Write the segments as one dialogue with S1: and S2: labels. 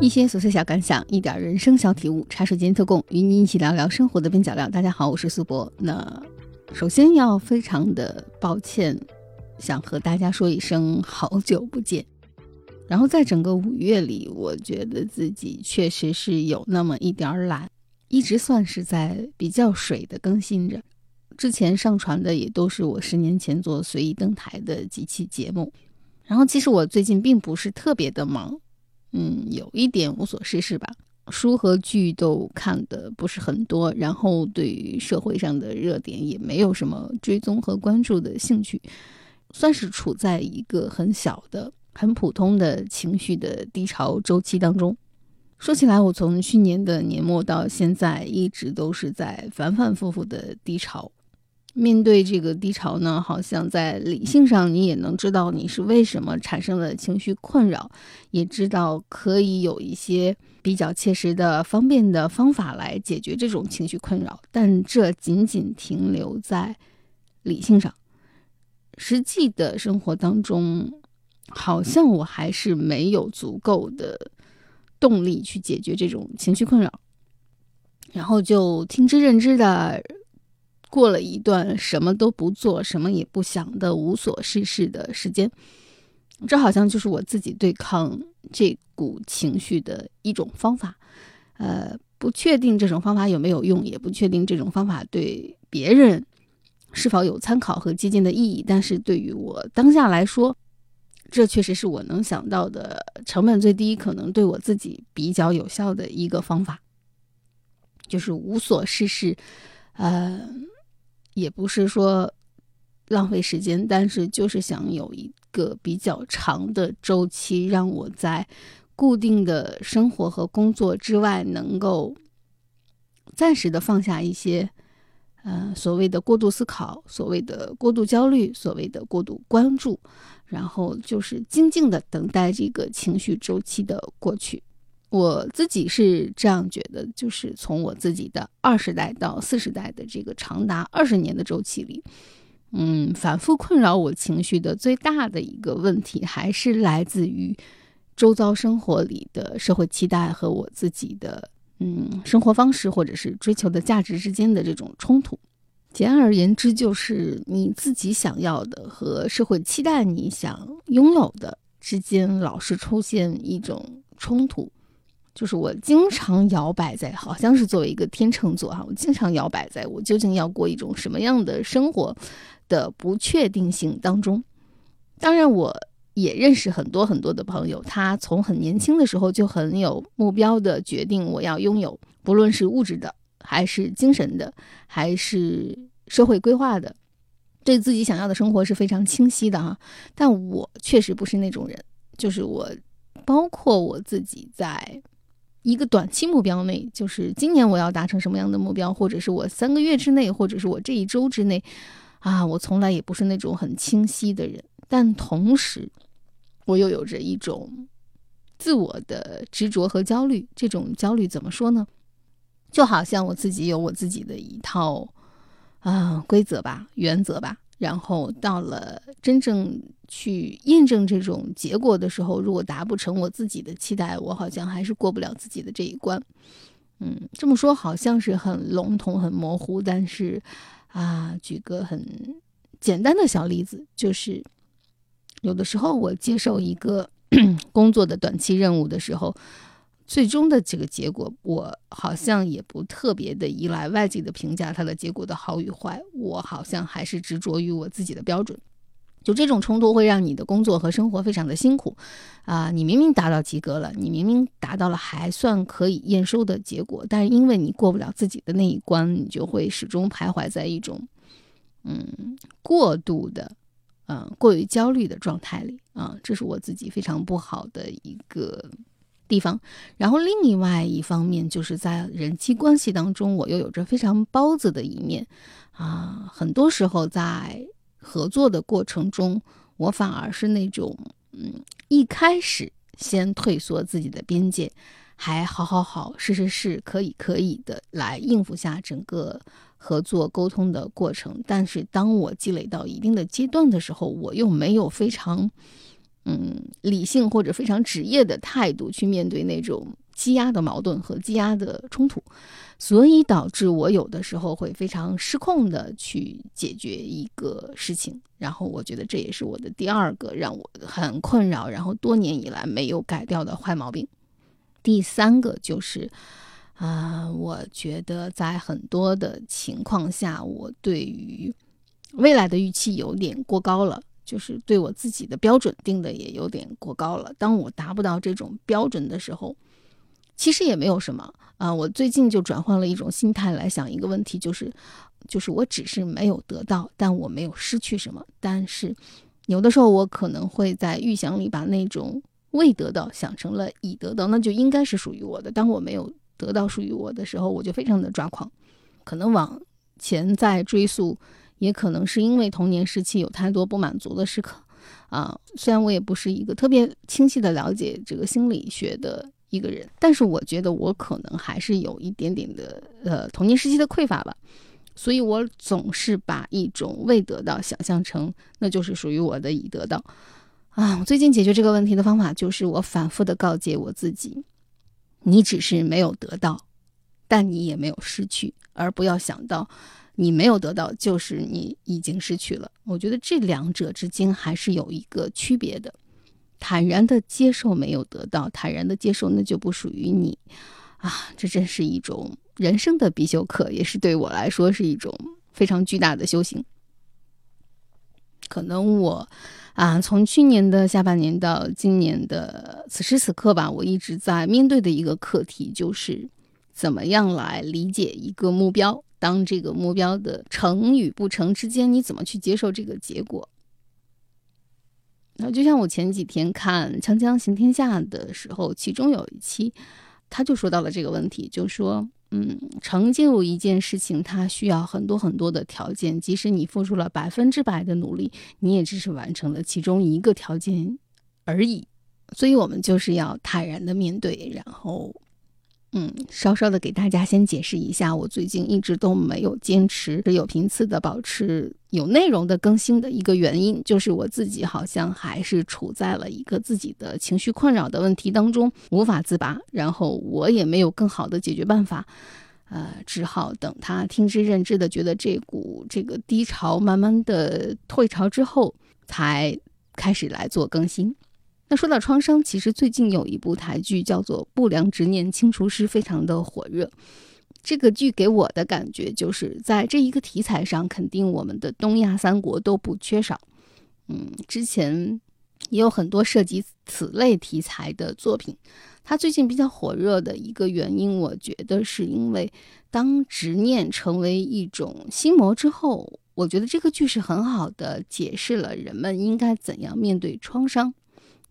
S1: 一些琐碎小感想，一点人生小体悟，茶水间特供，与你一起聊聊生活的边角料。大家好，我是苏博。那首先要非常的抱歉，想和大家说一声好久不见。然后在整个五月里，我觉得自己确实是有那么一点懒，一直算是在比较水的更新着。之前上传的也都是我十年前做随意登台的几期节目。然后其实我最近并不是特别的忙。嗯，有一点无所事事吧，书和剧都看的不是很多，然后对于社会上的热点也没有什么追踪和关注的兴趣，算是处在一个很小的、很普通的情绪的低潮周期当中。说起来，我从去年的年末到现在，一直都是在反反复复的低潮。面对这个低潮呢，好像在理性上你也能知道你是为什么产生了情绪困扰，也知道可以有一些比较切实的、方便的方法来解决这种情绪困扰，但这仅仅停留在理性上，实际的生活当中，好像我还是没有足够的动力去解决这种情绪困扰，然后就听之任之的。过了一段什么都不做、什么也不想的无所事事的时间，这好像就是我自己对抗这股情绪的一种方法。呃，不确定这种方法有没有用，也不确定这种方法对别人是否有参考和借鉴的意义。但是对于我当下来说，这确实是我能想到的成本最低、可能对我自己比较有效的一个方法，就是无所事事。呃。也不是说浪费时间，但是就是想有一个比较长的周期，让我在固定的生活和工作之外，能够暂时的放下一些，呃，所谓的过度思考，所谓的过度焦虑，所谓的过度关注，然后就是静静的等待这个情绪周期的过去。我自己是这样觉得，就是从我自己的二十代到四十代的这个长达二十年的周期里，嗯，反复困扰我情绪的最大的一个问题，还是来自于周遭生活里的社会期待和我自己的嗯生活方式或者是追求的价值之间的这种冲突。简而言之，就是你自己想要的和社会期待你想拥有的之间，老是出现一种冲突。就是我经常摇摆在，好像是作为一个天秤座哈，我经常摇摆在我究竟要过一种什么样的生活的不确定性当中。当然，我也认识很多很多的朋友，他从很年轻的时候就很有目标的决定我要拥有，不论是物质的，还是精神的，还是社会规划的，对自己想要的生活是非常清晰的哈。但我确实不是那种人，就是我，包括我自己在。一个短期目标内，就是今年我要达成什么样的目标，或者是我三个月之内，或者是我这一周之内，啊，我从来也不是那种很清晰的人。但同时，我又有着一种自我的执着和焦虑。这种焦虑怎么说呢？就好像我自己有我自己的一套啊规则吧，原则吧。然后到了真正去验证这种结果的时候，如果达不成我自己的期待，我好像还是过不了自己的这一关。嗯，这么说好像是很笼统、很模糊，但是啊，举个很简单的小例子，就是有的时候我接受一个 工作的短期任务的时候。最终的这个结果，我好像也不特别的依赖外界的评价，它的结果的好与坏，我好像还是执着于我自己的标准。就这种冲突会让你的工作和生活非常的辛苦啊！你明明达到及格了，你明明达到了还算可以验收的结果，但是因为你过不了自己的那一关，你就会始终徘徊在一种嗯过度的嗯过于焦虑的状态里啊！这是我自己非常不好的一个。地方，然后另外一方面就是在人际关系当中，我又有着非常包子的一面啊。很多时候在合作的过程中，我反而是那种嗯，一开始先退缩自己的边界，还好好好，是是是，可以可以的来应付下整个合作沟通的过程。但是当我积累到一定的阶段的时候，我又没有非常。嗯理性或者非常职业的态度去面对那种积压的矛盾和积压的冲突，所以导致我有的时候会非常失控的去解决一个事情。然后我觉得这也是我的第二个让我很困扰，然后多年以来没有改掉的坏毛病。第三个就是。啊，我觉得在很多的情况下，我对于未来的预期有点过高了，就是对我自己的标准定的也有点过高了。当我达不到这种标准的时候，其实也没有什么啊。我最近就转换了一种心态来想一个问题，就是，就是我只是没有得到，但我没有失去什么。但是有的时候我可能会在预想里把那种未得到想成了已得到，那就应该是属于我的。当我没有。得到属于我的时候，我就非常的抓狂。可能往前再追溯，也可能是因为童年时期有太多不满足的时刻啊。虽然我也不是一个特别清晰的了解这个心理学的一个人，但是我觉得我可能还是有一点点的呃童年时期的匮乏吧。所以我总是把一种未得到想象成那就是属于我的已得到啊。我最近解决这个问题的方法就是我反复的告诫我自己。你只是没有得到，但你也没有失去，而不要想到你没有得到就是你已经失去了。我觉得这两者之间还是有一个区别的。坦然的接受没有得到，坦然的接受那就不属于你啊！这真是一种人生的必修课，也是对我来说是一种非常巨大的修行。可能我。啊，从去年的下半年到今年的此时此刻吧，我一直在面对的一个课题就是，怎么样来理解一个目标？当这个目标的成与不成之间，你怎么去接受这个结果？那就像我前几天看《锵锵行天下》的时候，其中有一期，他就说到了这个问题，就说。嗯，成就一件事情，它需要很多很多的条件。即使你付出了百分之百的努力，你也只是完成了其中一个条件而已。所以，我们就是要坦然的面对，然后。嗯，稍稍的给大家先解释一下，我最近一直都没有坚持有频次的保持有内容的更新的一个原因，就是我自己好像还是处在了一个自己的情绪困扰的问题当中，无法自拔，然后我也没有更好的解决办法，呃，只好等他听之任之的觉得这股这个低潮慢慢的退潮之后，才开始来做更新。那说到创伤，其实最近有一部台剧叫做《不良执念清除师》，非常的火热。这个剧给我的感觉就是在这一个题材上，肯定我们的东亚三国都不缺少。嗯，之前也有很多涉及此类题材的作品。它最近比较火热的一个原因，我觉得是因为当执念成为一种心魔之后，我觉得这个剧是很好的解释了人们应该怎样面对创伤。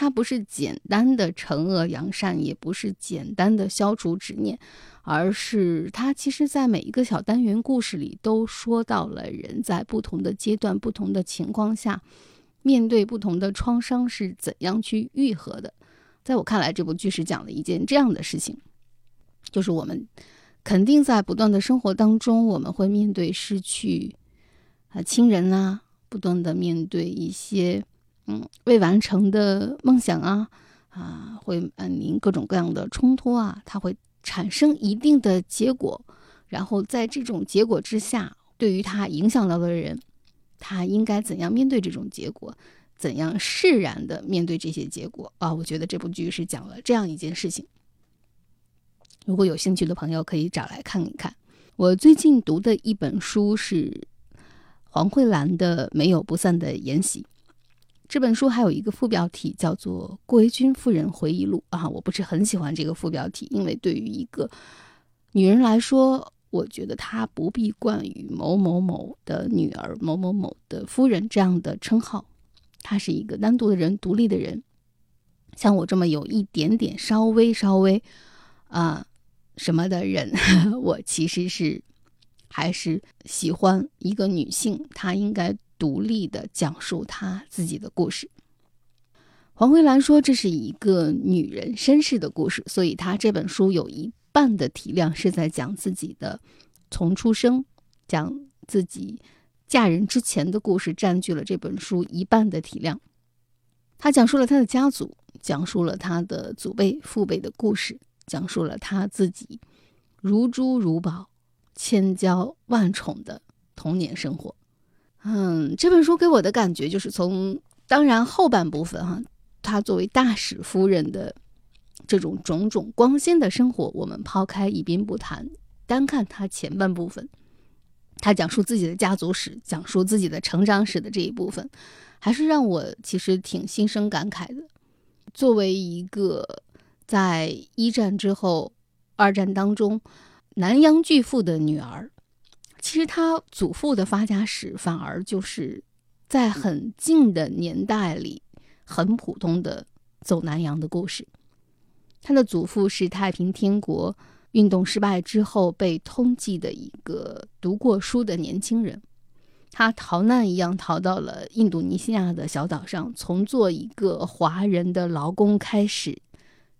S1: 它不是简单的惩恶扬善，也不是简单的消除执念，而是它其实，在每一个小单元故事里，都说到了人在不同的阶段、不同的情况下，面对不同的创伤是怎样去愈合的。在我看来，这部剧是讲了一件这样的事情，就是我们肯定在不断的生活当中，我们会面对失去啊亲人啊，不断的面对一些。嗯，未完成的梦想啊，啊，会面临各种各样的冲突啊，它会产生一定的结果，然后在这种结果之下，对于他影响到的人，他应该怎样面对这种结果，怎样释然的面对这些结果啊？我觉得这部剧是讲了这样一件事情。如果有兴趣的朋友可以找来看一看。我最近读的一本书是黄慧兰的《没有不散的筵席》。这本书还有一个副标题叫做《郭维钧夫人回忆录》啊，我不是很喜欢这个副标题，因为对于一个女人来说，我觉得她不必冠于某某某的女儿、某某某的夫人这样的称号，她是一个单独的人、独立的人。像我这么有一点点、稍微、稍微啊什么的人，我其实是还是喜欢一个女性，她应该。独立的讲述她自己的故事。黄慧兰说：“这是一个女人身世的故事，所以她这本书有一半的体量是在讲自己的从出生，讲自己嫁人之前的故事，占据了这本书一半的体量。他讲述了他的家族，讲述了他的祖辈、父辈的故事，讲述了他自己如珠如宝、千娇万宠的童年生活。嗯，这本书给我的感觉就是从当然后半部分哈，他作为大使夫人的这种种种光鲜的生活，我们抛开一并不谈，单看他前半部分，他讲述自己的家族史、讲述自己的成长史的这一部分。还是让我其实挺心生感慨的。作为一个在一战之后、二战当中南洋巨富的女儿，其实他祖父的发家史反而就是在很近的年代里很普通的走南洋的故事。他的祖父是太平天国运动失败之后被通缉的一个读过书的年轻人。他逃难一样逃到了印度尼西亚的小岛上，从做一个华人的劳工开始，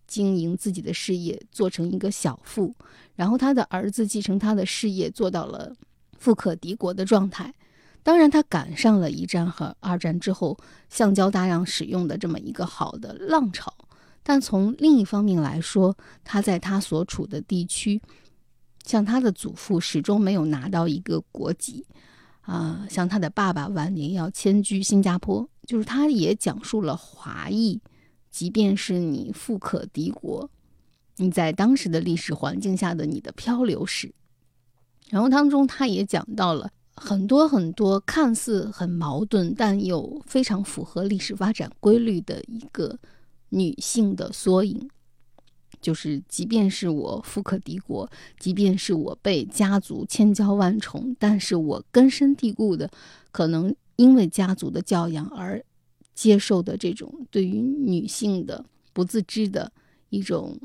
S1: 经营自己的事业，做成一个小富。然后他的儿子继承他的事业，做到了富可敌国的状态。当然，他赶上了一战和二战之后橡胶大量使用的这么一个好的浪潮。但从另一方面来说，他在他所处的地区，像他的祖父始终没有拿到一个国籍。啊，像他的爸爸晚年要迁居新加坡，就是他也讲述了华裔，即便是你富可敌国，你在当时的历史环境下的你的漂流史。然后当中他也讲到了很多很多看似很矛盾，但又非常符合历史发展规律的一个女性的缩影。就是，即便是我富可敌国，即便是我被家族千娇万宠，但是我根深蒂固的，可能因为家族的教养而接受的这种对于女性的不自知的一种，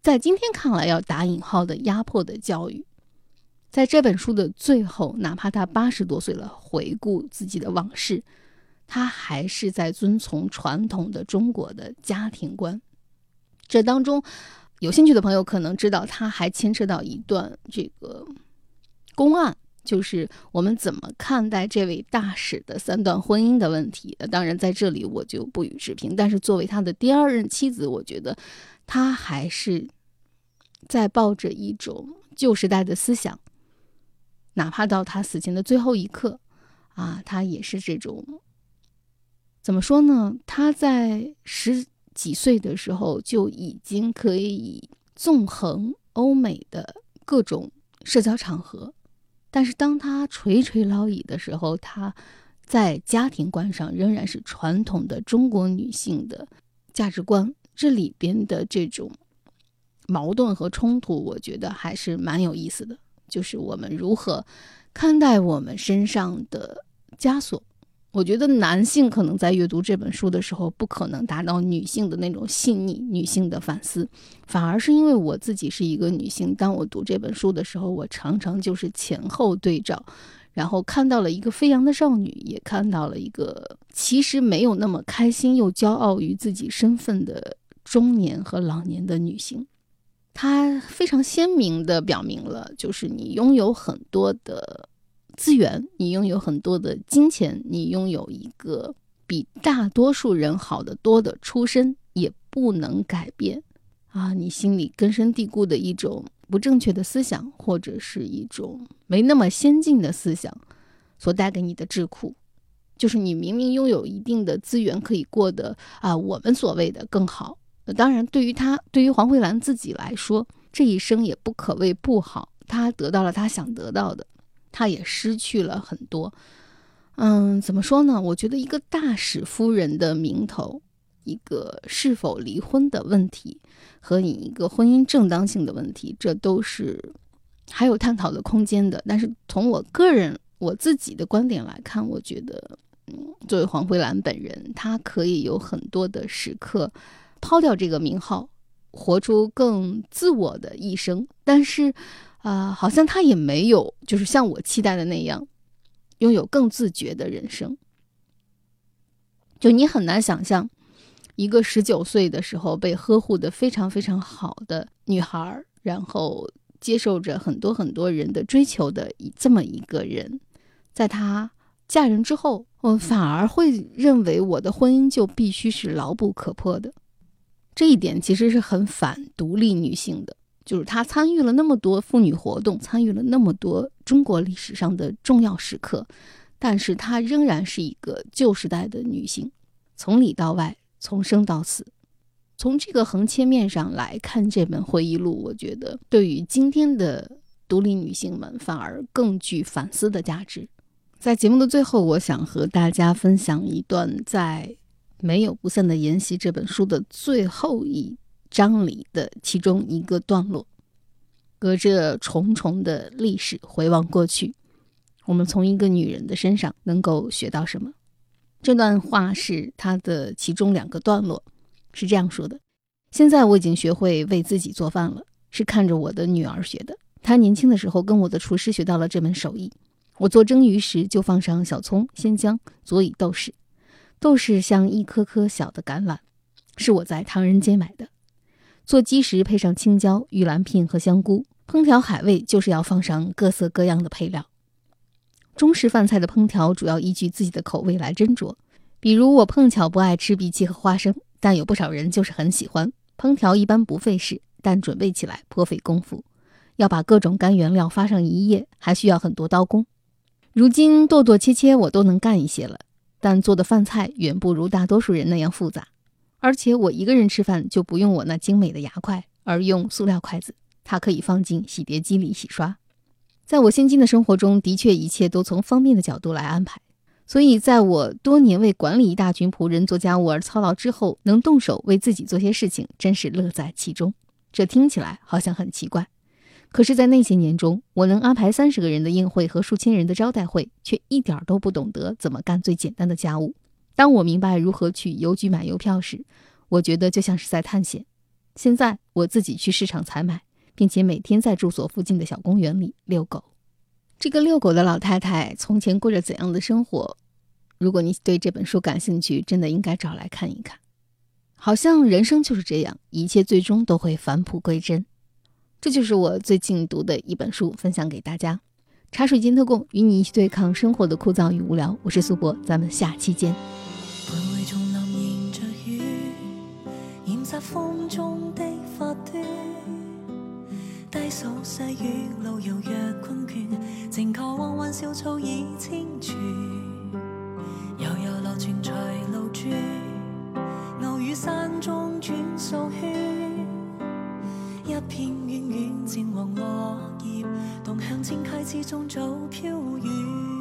S1: 在今天看来要打引号的压迫的教育，在这本书的最后，哪怕他八十多岁了，回顾自己的往事，他还是在遵从传统的中国的家庭观。这当中，有兴趣的朋友可能知道，他还牵扯到一段这个公案，就是我们怎么看待这位大使的三段婚姻的问题。当然，在这里我就不予置评。但是，作为他的第二任妻子，我觉得他还是在抱着一种旧时代的思想，哪怕到他死前的最后一刻，啊，他也是这种怎么说呢？他在十。几岁的时候就已经可以纵横欧美的各种社交场合，但是当他垂垂老矣的时候，他在家庭观上仍然是传统的中国女性的价值观。这里边的这种矛盾和冲突，我觉得还是蛮有意思的。就是我们如何看待我们身上的枷锁。我觉得男性可能在阅读这本书的时候，不可能达到女性的那种细腻、女性的反思，反而是因为我自己是一个女性，当我读这本书的时候，我常常就是前后对照，然后看到了一个飞扬的少女，也看到了一个其实没有那么开心又骄傲于自己身份的中年和老年的女性。它非常鲜明地表明了，就是你拥有很多的。资源，你拥有很多的金钱，你拥有一个比大多数人好的多的出身，也不能改变啊，你心里根深蒂固的一种不正确的思想，或者是一种没那么先进的思想所带给你的智库，就是你明明拥有一定的资源，可以过得啊，我们所谓的更好。当然，对于他，对于黄慧兰自己来说，这一生也不可谓不好，他得到了他想得到的。他也失去了很多，嗯，怎么说呢？我觉得一个大使夫人的名头，一个是否离婚的问题，和你一个婚姻正当性的问题，这都是还有探讨的空间的。但是从我个人我自己的观点来看，我觉得，嗯，作为黄慧兰本人，她可以有很多的时刻抛掉这个名号，活出更自我的一生。但是。啊，好像他也没有，就是像我期待的那样，拥有更自觉的人生。就你很难想象，一个十九岁的时候被呵护的非常非常好的女孩，然后接受着很多很多人的追求的这么一个人，在她嫁人之后，我反而会认为我的婚姻就必须是牢不可破的。这一点其实是很反独立女性的，就是她参与了那么多妇女活动，参与了那么多中国历史上的重要时刻，但是她仍然是一个旧时代的女性，从里到外，从生到死。从这个横切面上来看，这本回忆录，我觉得对于今天的独立女性们反而更具反思的价值。在节目的最后，我想和大家分享一段在。没有不散的筵席这本书的最后一章里的其中一个段落，隔着重重的历史回望过去，我们从一个女人的身上能够学到什么？这段话是她的其中两个段落，是这样说的：现在我已经学会为自己做饭了，是看着我的女儿学的。她年轻的时候跟我的厨师学到了这门手艺。我做蒸鱼时就放上小葱、鲜姜，佐以豆豉。豆豉像一颗颗小的橄榄，是我在唐人街买的。做鸡时配上青椒、玉兰片和香菇。烹调海味就是要放上各色各样的配料。中式饭菜的烹调主要依据自己的口味来斟酌。比如我碰巧不爱吃荸荠和花生，但有不少人就是很喜欢。烹调一般不费事，但准备起来颇费功夫。要把各种干原料发上一夜，还需要很多刀工。如今剁剁切切我都能干一些了。但做的饭菜远不如大多数人那样复杂，而且我一个人吃饭就不用我那精美的牙筷，而用塑料筷子，它可以放进洗碟机里洗刷。在我现今的生活中，的确一切都从方便的角度来安排，所以在我多年为管理一大群仆人做家务而操劳之后，能动手为自己做些事情，真是乐在其中。这听起来好像很奇怪。可是，在那些年中，我能安排三十个人的宴会和数千人的招待会，却一点都不懂得怎么干最简单的家务。当我明白如何去邮局买邮票时，我觉得就像是在探险。现在我自己去市场采买，并且每天在住所附近的小公园里遛狗。这个遛狗的老太太从前过着怎样的生活？如果你对这本书感兴趣，真的应该找来看一看。好像人生就是这样，一切最终都会返璞归真。这就是我最近读的一本书分享给大家。茶水间特供与你一起对抗生活的枯燥与无聊。我是苏博咱们下期见。
S2: 徘徊丛林迎着雨染湿风中的发端低诉细雨路遥若困倦静靠湾湾小草已清泉悠悠流泉随路转偶遇山中转数圈一片远远渐黄落叶，同向清溪之中早飘远。